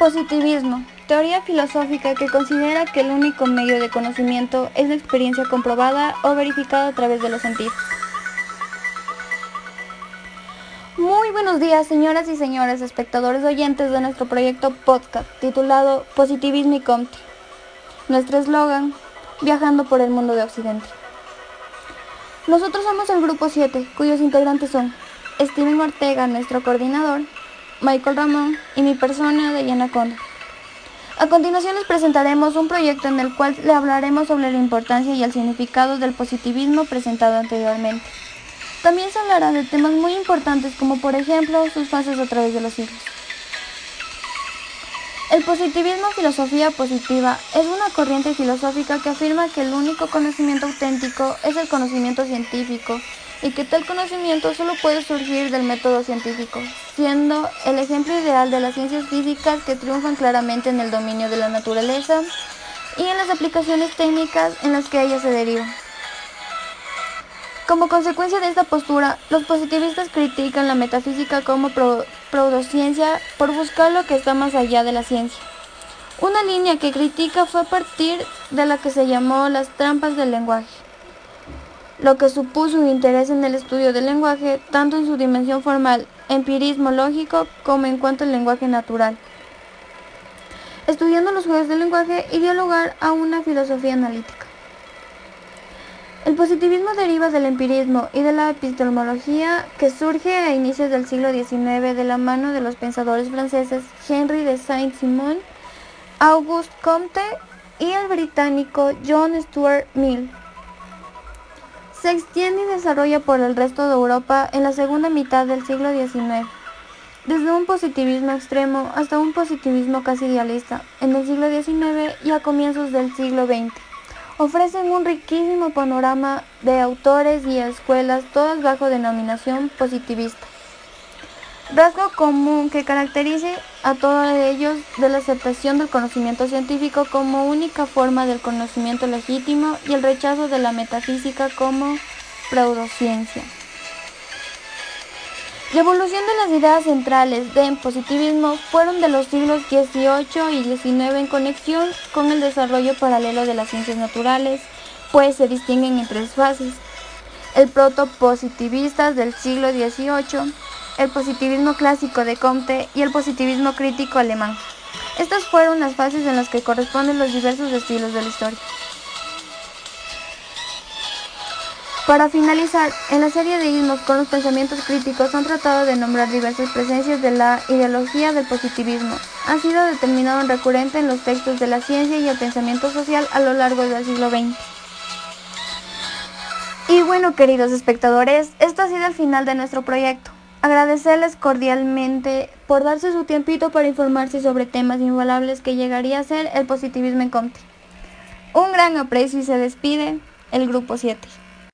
Positivismo, teoría filosófica que considera que el único medio de conocimiento es la experiencia comprobada o verificada a través de los sentidos. Muy buenos días, señoras y señores espectadores oyentes de nuestro proyecto podcast titulado Positivismo y Comte. Nuestro eslogan, Viajando por el mundo de Occidente. Nosotros somos el grupo 7, cuyos integrantes son Steven Ortega, nuestro coordinador, Michael Ramón y mi persona, Diana Conde. A continuación les presentaremos un proyecto en el cual le hablaremos sobre la importancia y el significado del positivismo presentado anteriormente. También se hablará de temas muy importantes como por ejemplo sus fases a través de los siglos. El positivismo filosofía positiva es una corriente filosófica que afirma que el único conocimiento auténtico es el conocimiento científico y que tal conocimiento solo puede surgir del método científico, siendo el ejemplo ideal de las ciencias físicas que triunfan claramente en el dominio de la naturaleza y en las aplicaciones técnicas en las que ella se deriva. Como consecuencia de esta postura, los positivistas critican la metafísica como pseudociencia por buscar lo que está más allá de la ciencia. Una línea que critica fue a partir de la que se llamó las trampas del lenguaje lo que supuso un interés en el estudio del lenguaje, tanto en su dimensión formal, empirismo lógico, como en cuanto al lenguaje natural. Estudiando los juegos del lenguaje y dio lugar a una filosofía analítica. El positivismo deriva del empirismo y de la epistemología que surge a inicios del siglo XIX de la mano de los pensadores franceses Henry de Saint-Simon, Auguste Comte y el británico John Stuart Mill se extiende y desarrolla por el resto de Europa en la segunda mitad del siglo XIX, desde un positivismo extremo hasta un positivismo casi idealista en el siglo XIX y a comienzos del siglo XX. Ofrecen un riquísimo panorama de autores y escuelas, todas bajo denominación positivista rasgo común que caracterice a todos ellos de la aceptación del conocimiento científico como única forma del conocimiento legítimo y el rechazo de la metafísica como pseudociencia. La evolución de las ideas centrales del positivismo fueron de los siglos XVIII y XIX en conexión con el desarrollo paralelo de las ciencias naturales, pues se distinguen en tres fases. El protopositivista del siglo XVIII, el positivismo clásico de Comte y el positivismo crítico alemán. Estas fueron las fases en las que corresponden los diversos estilos de la historia. Para finalizar, en la serie de ismos con los pensamientos críticos han tratado de nombrar diversas presencias de la ideología del positivismo. Ha sido determinado recurrente en los textos de la ciencia y el pensamiento social a lo largo del siglo XX. Y bueno, queridos espectadores, esto ha sido el final de nuestro proyecto. Agradecerles cordialmente por darse su tiempito para informarse sobre temas invaluables que llegaría a ser el positivismo en Comte. Un gran aprecio y se despide el Grupo 7.